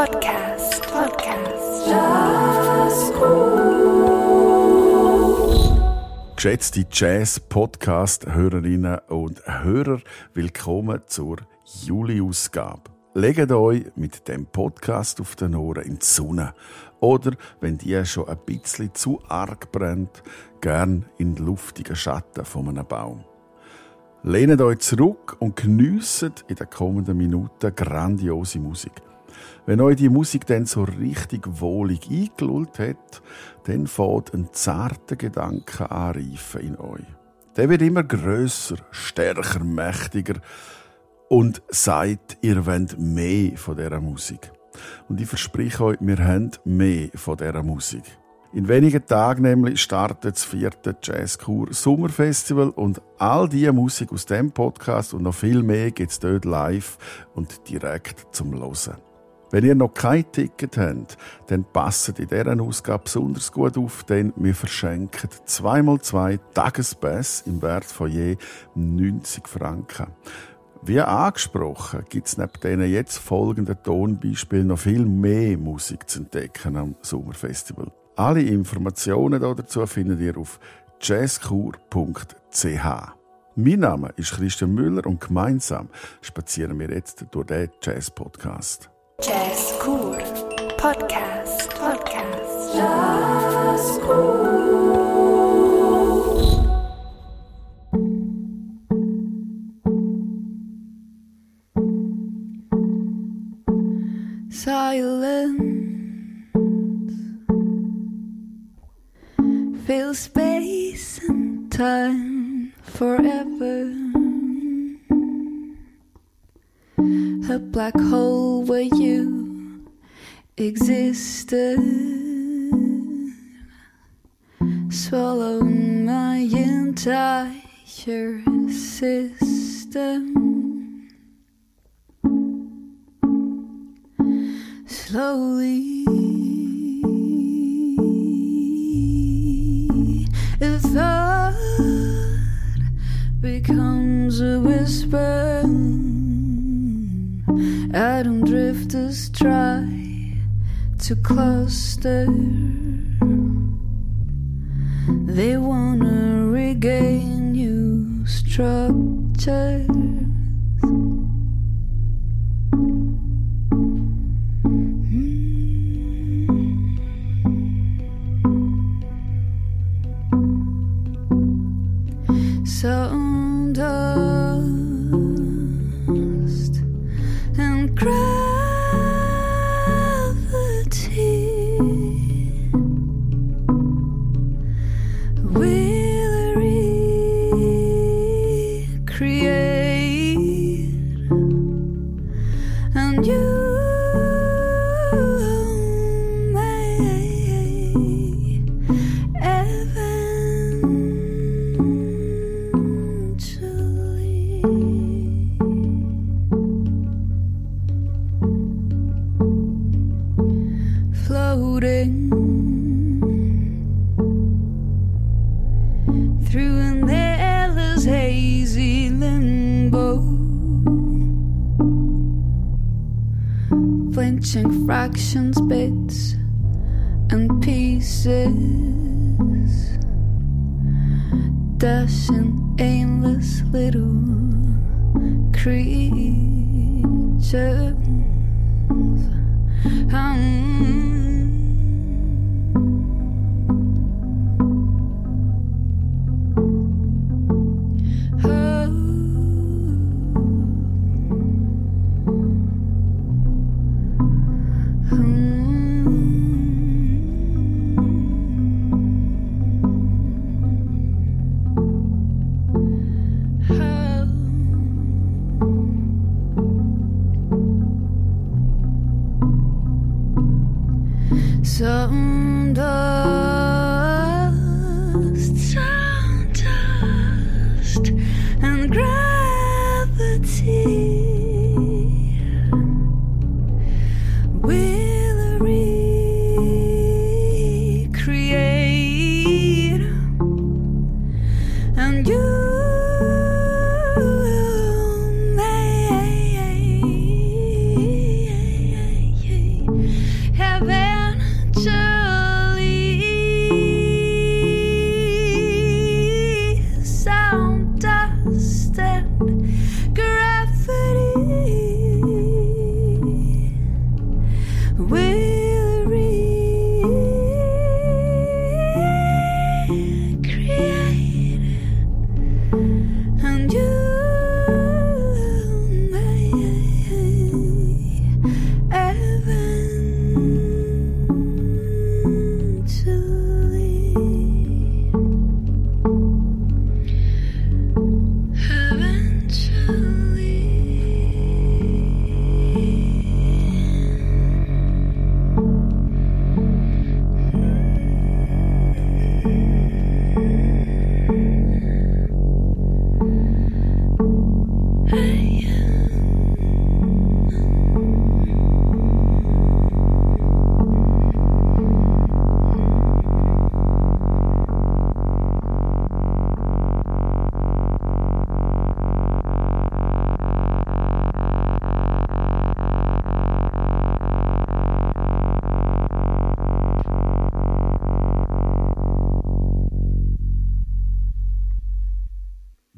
Podcast. Podcast. Geschätzte Jazz-Podcast-Hörerinnen und Hörer, willkommen zur Juli-Ausgabe. Legt euch mit dem Podcast auf den Ohren in die Sonne. Oder, wenn die schon ein bisschen zu arg brennt, gern in den luftigen Schatten von einem Baum. Lehnt euch zurück und geniesst in den kommenden Minuten grandiose Musik. Wenn euch die Musik dann so richtig wohlig eingelullt hat, dann fängt ein zarter Gedanke anreifen in euch. Der wird immer grösser, stärker, mächtiger und sagt, ihr wollt mehr von dieser Musik. Und ich verspreche euch, wir haben mehr von dieser Musik. In wenigen Tagen nämlich startet das vierte Jazzkur Sommerfestival und all die Musik aus dem Podcast und noch viel mehr gibt's dort live und direkt zum Losen. Wenn ihr noch kein Ticket habt, dann passt in dieser Ausgabe besonders gut auf, denn wir verschenken zweimal zwei Tagespass im Wert von je 90 Franken. Wie angesprochen, gibt es neben diesen jetzt folgenden Tonbeispielen noch viel mehr Musik zu entdecken am Sommerfestival. Alle Informationen dazu findet ihr auf jazzkur.ch. Mein Name ist Christian Müller und gemeinsam spazieren wir jetzt durch den Jazz-Podcast. Jazz Cool Podcast. Podcast. Jazz existed. Swallow my entire system. Slowly, a thought becomes a whisper. Atom drifters try to cluster. They wanna regain new structure.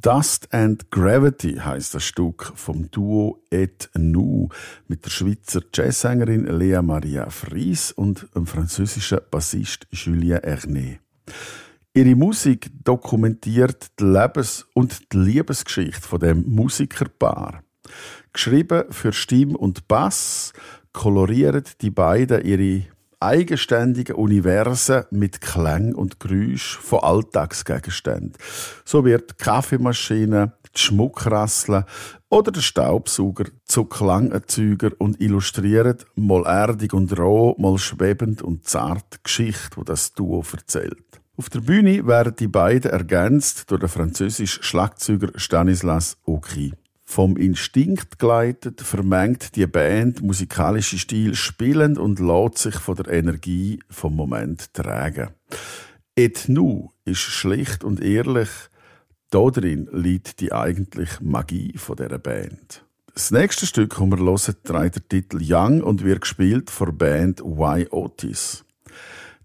Dust and Gravity heißt das Stück vom Duo Et Nu mit der Schweizer Jazzsängerin Lea Maria Fries und dem französischen Bassist Julien Ernet. Ihre Musik dokumentiert die Lebens- und die Liebesgeschichte von dem Musikerpaar. Geschrieben für Stimme und Bass kolorieren die beiden ihre eigenständigen Universen mit Klang und Geräusch von Alltagsgegenständen. So wird die Kaffeemaschine, die Schmuckrasseln oder der Staubsauger zu Klangerzeuger und illustriert mal erdig und roh, mal schwebend und zart die Geschichte, die das Duo erzählt. Auf der Bühne werden die beiden ergänzt durch den französischen Schlagzeuger Stanislas Oki. Vom Instinkt geleitet vermengt die Band musikalische Stil spielend und lässt sich von der Energie vom Moment tragen. Et nu ist schlicht und ehrlich, darin liegt die eigentliche Magie von dieser Band. Das nächste Stück, das wir hören, trägt den Titel Young und wird gespielt von der Band Y Otis.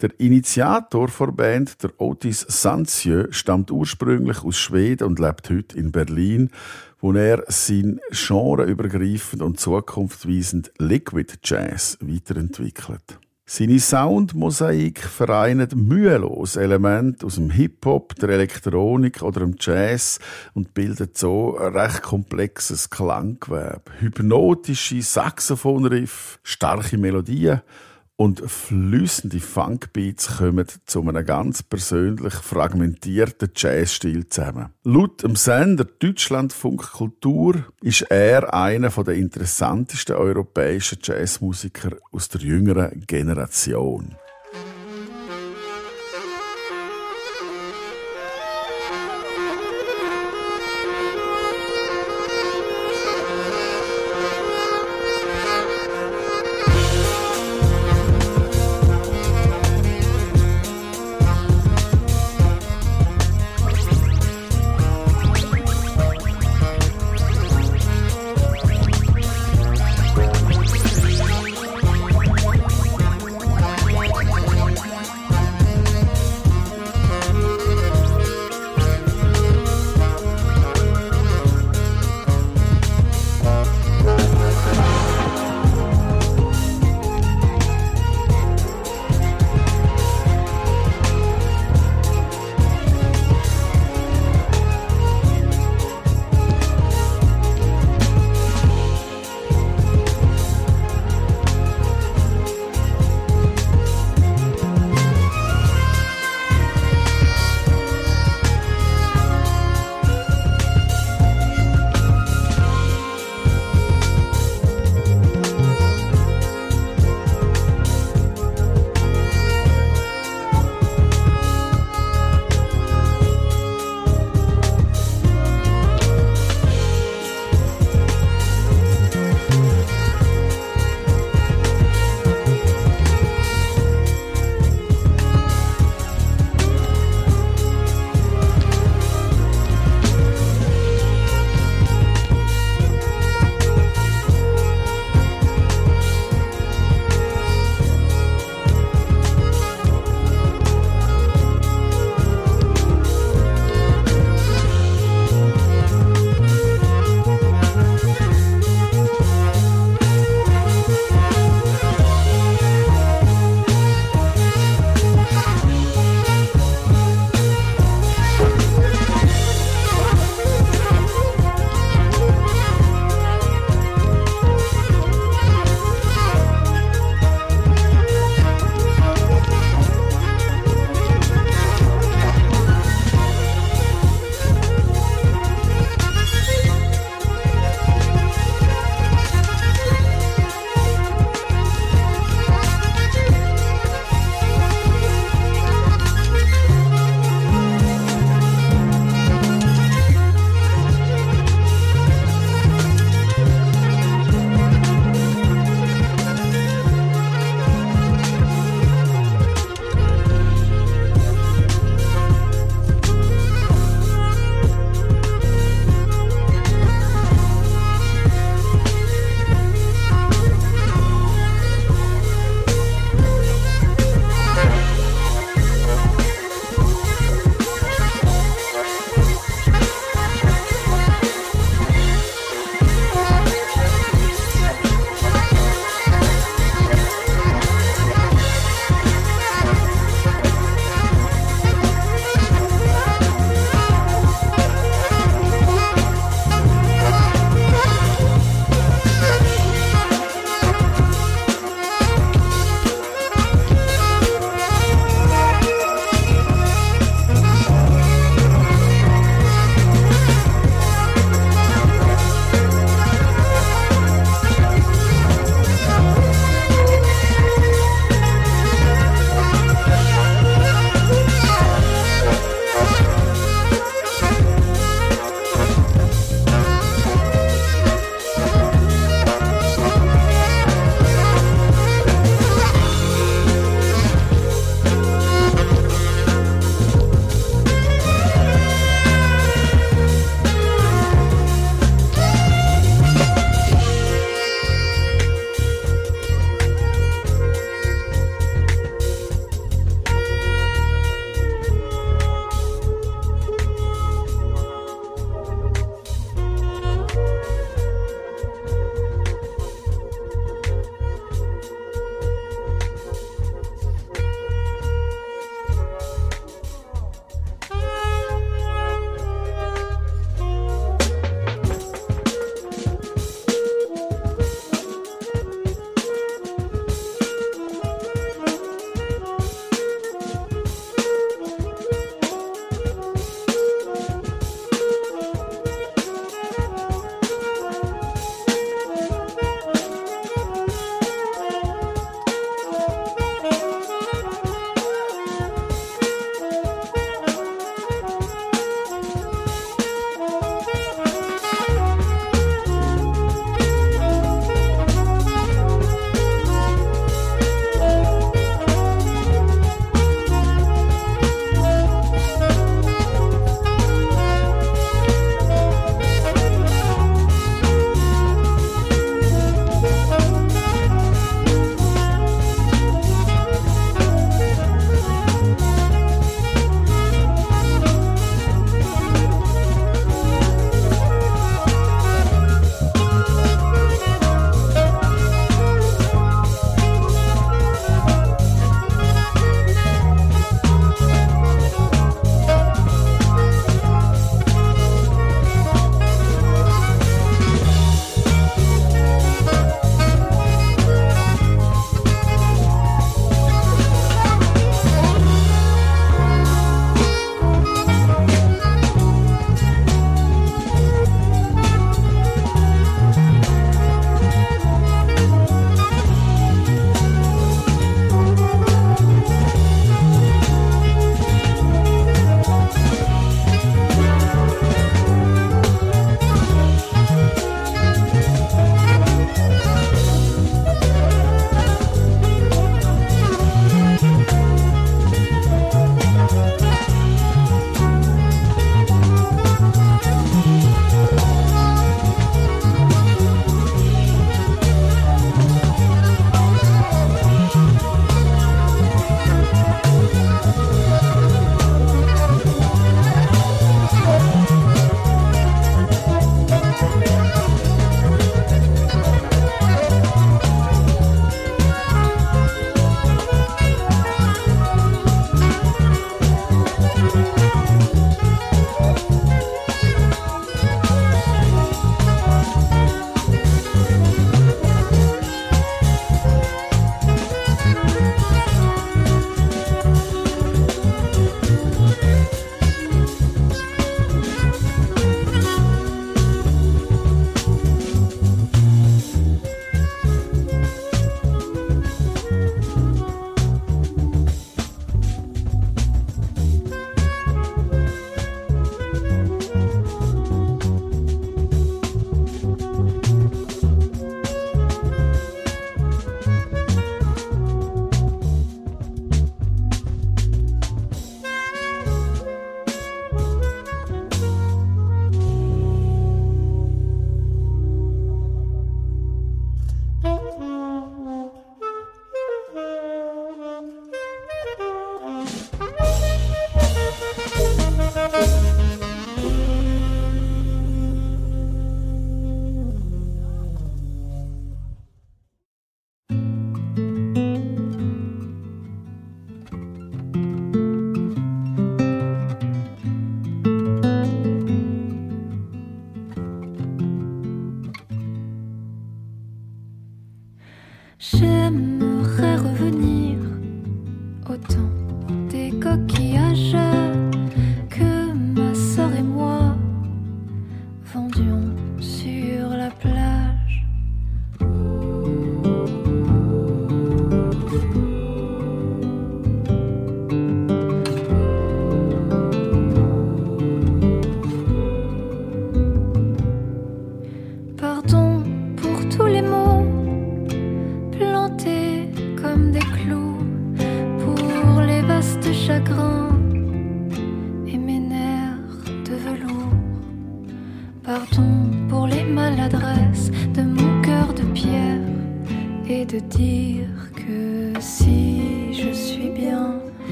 Der Initiator der Band, der Otis Sanzieu, stammt ursprünglich aus Schweden und lebt heute in Berlin, wo er sein genreübergreifend und zukunftsweisend Liquid Jazz weiterentwickelt. Seine Soundmosaik vereint mühelos Elemente aus dem Hip-Hop, der Elektronik oder dem Jazz und bildet so ein recht komplexes Klanggewebe. Hypnotische Saxophonriff, starke Melodien und flüssende Funkbeats kommen zu einem ganz persönlich fragmentierten Jazzstil zusammen. Laut dem Sender Deutschlandfunk Kultur ist er einer der interessantesten europäischen Jazzmusiker aus der jüngeren Generation.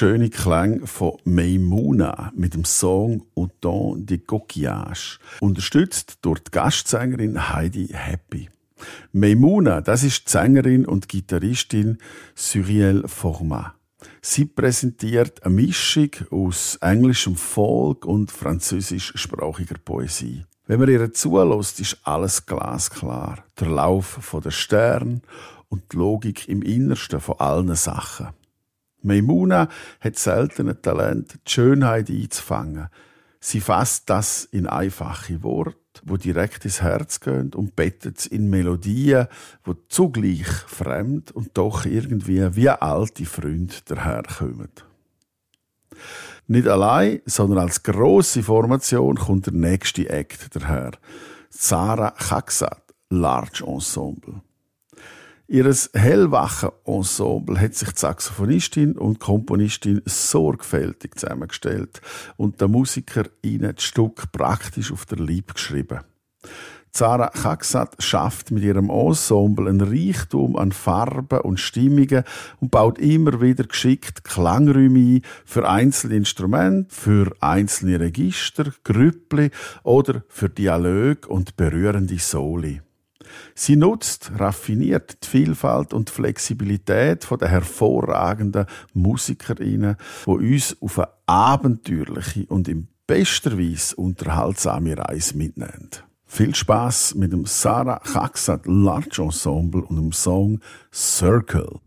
Wunderschöne Klänge von Maimuna mit dem Song Autant de Coquillage, unterstützt durch die Gastsängerin Heidi Happy. Maimuna, das ist die Sängerin und Gitarristin Cyrielle Format. Sie präsentiert eine Mischung aus englischem Folk und französischsprachiger Poesie. Wenn man ihr zulässt, ist alles glasklar. Der Lauf der Sterne und die Logik im Innersten von allen Sachen. Maimuna hat selten ein Talent, die Schönheit einzufangen. Sie fasst das in einfache Worte, wo direkt ins Herz gehen und bettet es in Melodien, wo zugleich fremd und doch irgendwie wie alte Freunde daherkommen. Nicht allein, sondern als grosse Formation kommt der nächste Act daher. Sarah Chaksat, Large Ensemble. Ihres hellwachen Ensemble hat sich die Saxophonistin und Komponistin sorgfältig zusammengestellt und der Musiker ihnen das Stück praktisch auf der Lieb geschrieben. Zara Chaksat schafft mit ihrem Ensemble einen Reichtum an Farben und Stimmungen und baut immer wieder geschickt Klangräume ein für einzelne Instrumente, für einzelne Register, Grüppli oder für Dialog und berührende Soli. Sie nutzt raffiniert die Vielfalt und die Flexibilität der hervorragenden Musikerinnen, die uns auf eine abenteuerliche und in bester Weise unterhaltsame Reise mitnehmen. Viel Spaß mit dem Sarah Chaksat Large Ensemble und dem Song Circle.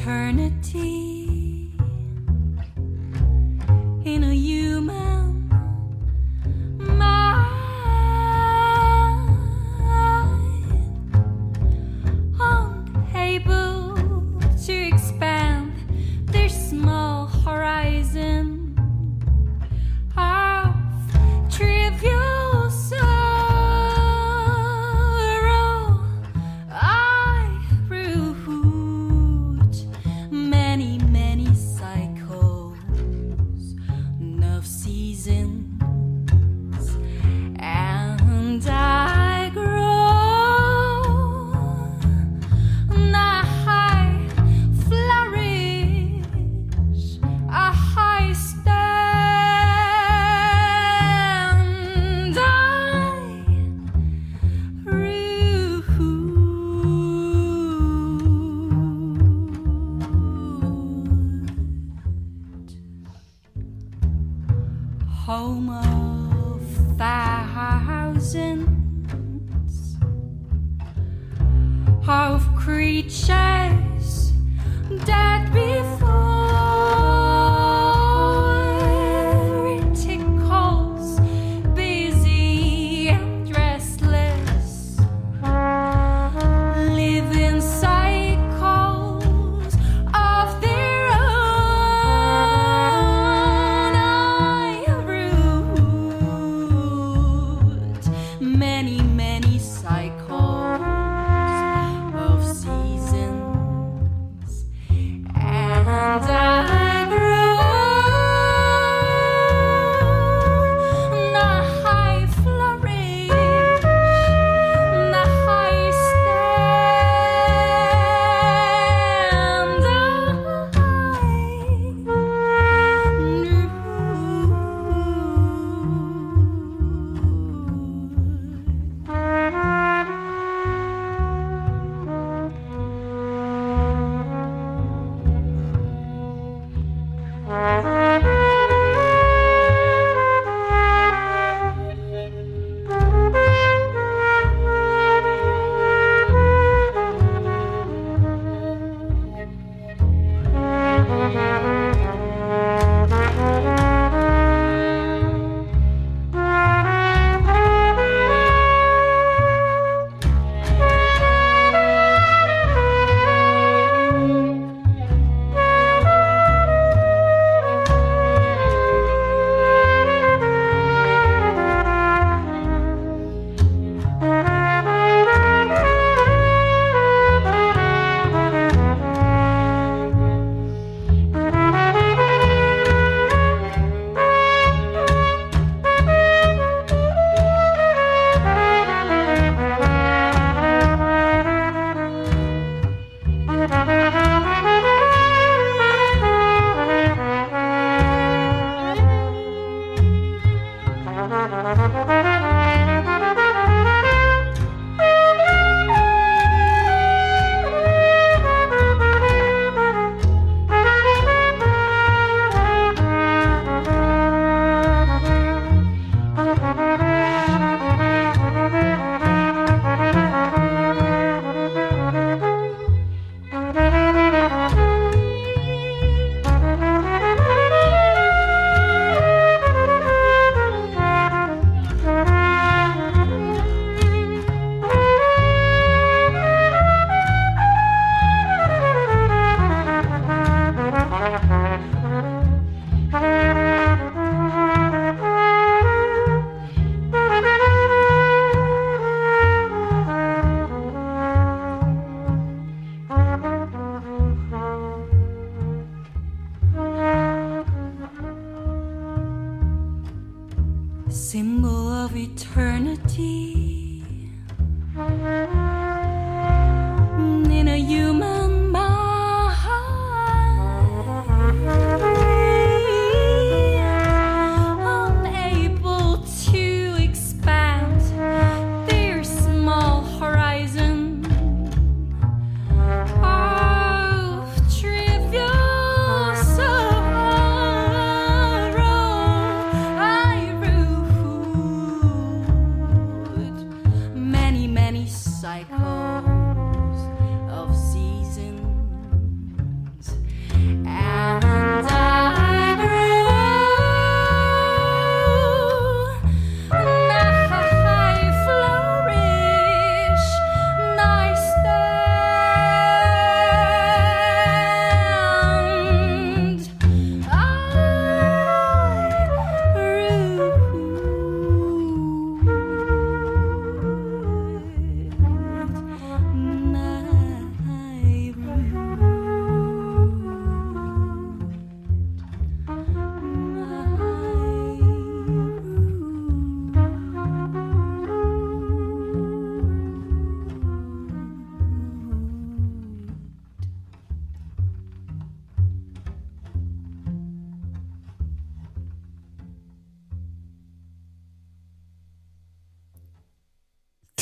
Eternity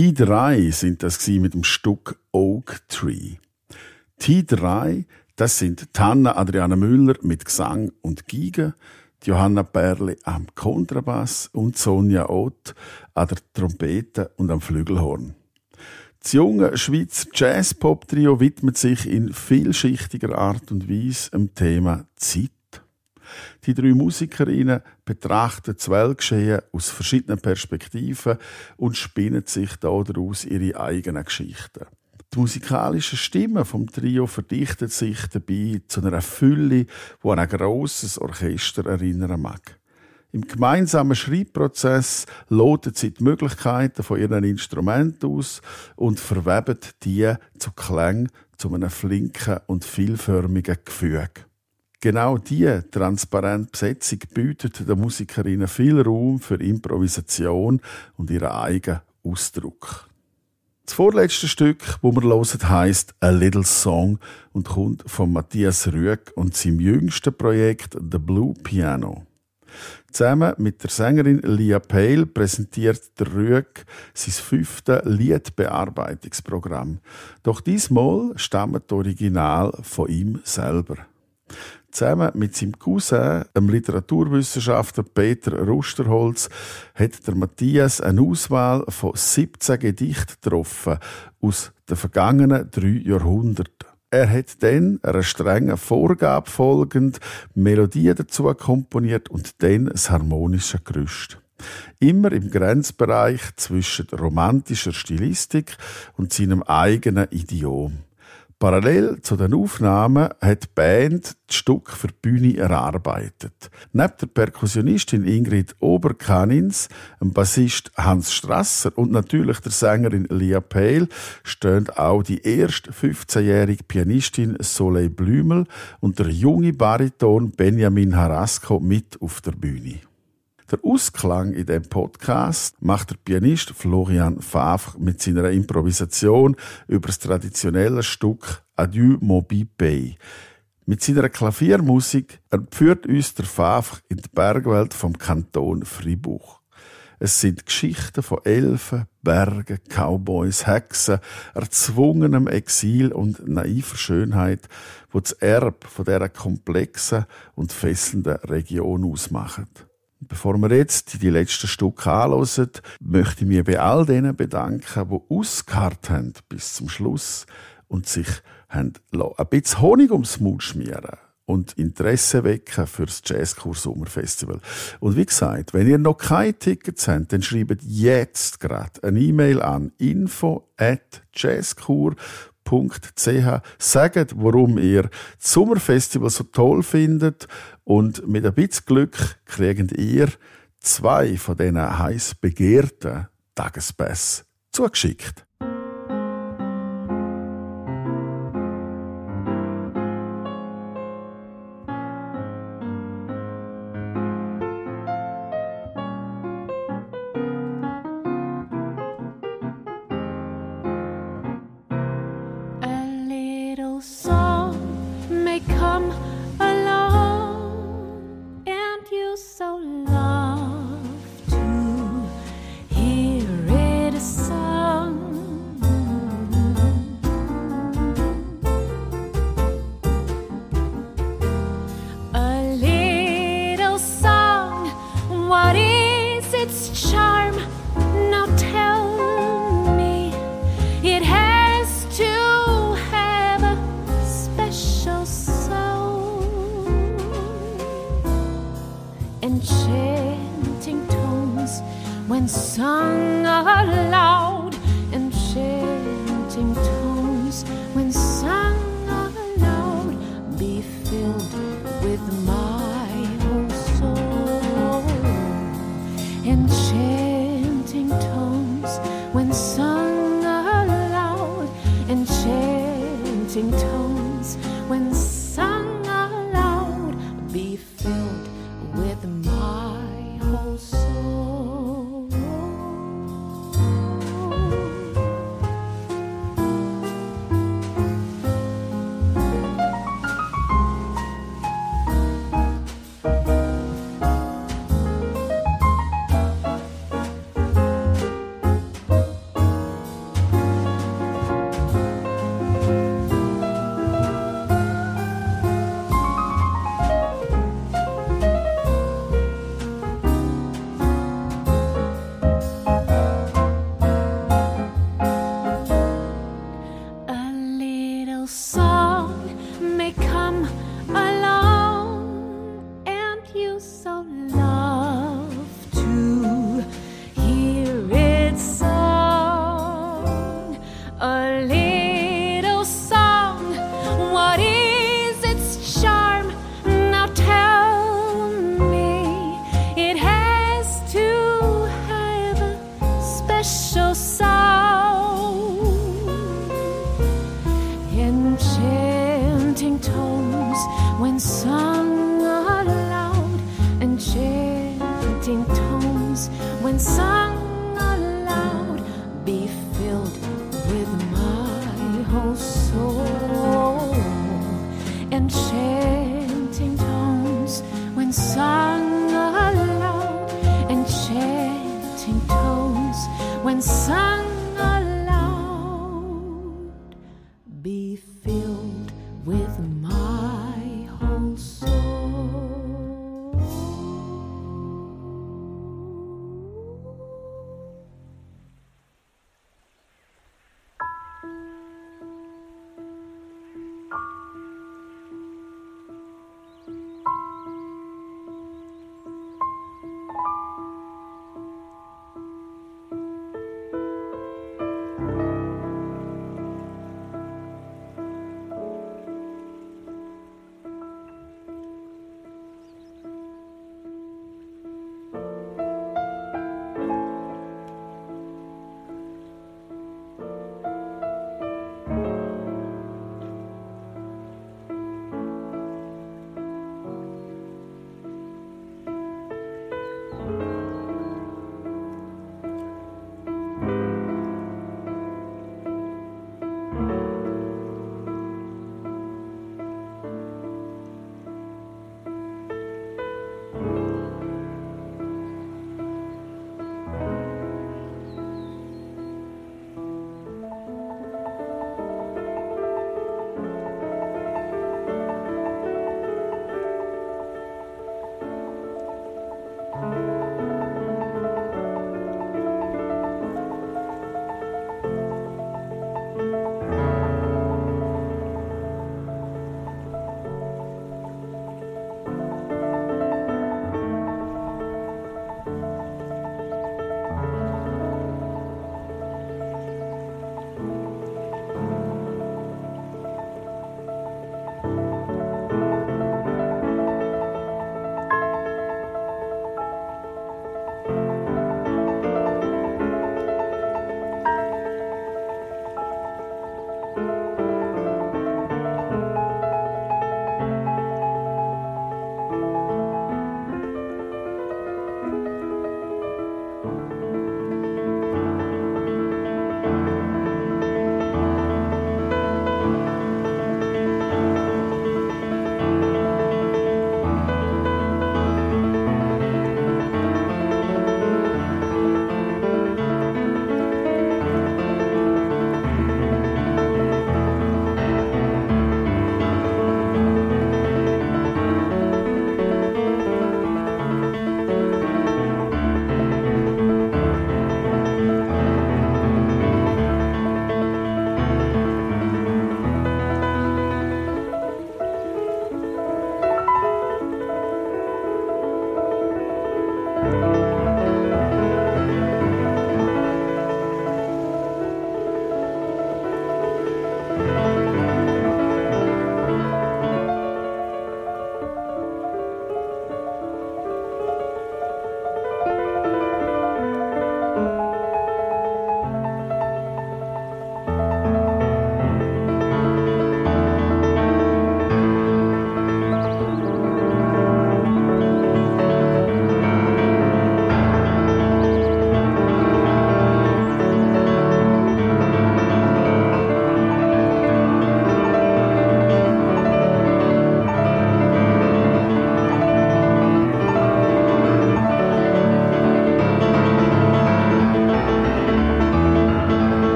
T3 sind das mit dem Stück Oak Tree. T3, das sind Tanna Adriana Müller mit Gesang und Giga, Johanna Perli am Kontrabass und Sonja Ott an der Trompete und am Flügelhorn. Das junge Schweizer Jazz-Pop-Trio widmet sich in vielschichtiger Art und Weise dem Thema Zeit. Die drei Musikerinnen betrachten das Weltgeschehen aus verschiedenen Perspektiven und spinnen sich daraus ihre eigenen Geschichten. Die musikalischen Stimmen vom Trio verdichten sich dabei zu einer Fülle, die an ein grosses Orchester erinnern mag. Im gemeinsamen Schreibprozess loten sie die Möglichkeiten von ihren Instrumenten aus und verweben die zu Klang zu einem flinken und vielförmigen Gefüge. Genau diese transparente Besetzung bietet den Musikerinnen viel Raum für Improvisation und ihren eigenen Ausdruck. Das vorletzte Stück, wo wir hören, heisst A Little Song und kommt von Matthias Rüegg und seinem jüngsten Projekt The Blue Piano. Zusammen mit der Sängerin Lia Pale präsentiert der Rüegg sein fünftes Liedbearbeitungsprogramm. Doch diesmal stammen die Original von ihm selber. Zusammen mit seinem Cousin, dem Literaturwissenschaftler Peter Rusterholz, hat der Matthias eine Auswahl von 17 Gedichten getroffen aus den vergangenen drei Jahrhunderten. Er hat dann einer strengen Vorgabe folgend Melodien dazu komponiert und dann das harmonische Gerüst. Immer im Grenzbereich zwischen romantischer Stilistik und seinem eigenen Idiom. Parallel zu den Aufnahmen hat die Band das Stück für die Bühne erarbeitet. Neben der Perkussionistin Ingrid Oberkanins, dem Bassist Hans Strasser und natürlich der Sängerin Lia Pale stehen auch die erst 15-jährige Pianistin Soleil Blümel und der junge Bariton Benjamin Harasco mit auf der Bühne. Der Ausklang in dem Podcast macht der Pianist Florian Favre mit seiner Improvisation über das traditionelle Stück Adieu Bay. Mit seiner Klaviermusik entführt uns der Favre in die Bergwelt vom Kanton Fribourg. Es sind Geschichten von Elfen, Bergen, Cowboys, Hexen, erzwungenem Exil und naiver Schönheit, wo das Erb von dieser komplexen und fesselnden Region ausmachen. Bevor wir jetzt die letzten Stücke anhören, möchte ich mich bei all denen bedanken, die ausgeharrt haben bis zum Schluss und sich haben ein bisschen Honig ums Maul schmieren und Interesse wecken für das Jazzkurs Sommerfestival. Und wie gesagt, wenn ihr noch keine Tickets habt, dann schreibt jetzt gerade eine E-Mail an info at www.ch. Sagt, warum ihr das Sommerfestival so toll findet und mit ein bisschen Glück kriegt ihr zwei von diesen heiß begehrten Tagespass zugeschickt. Enchanting tones when sung aloud, tones when sung aloud, enchanting tones when sung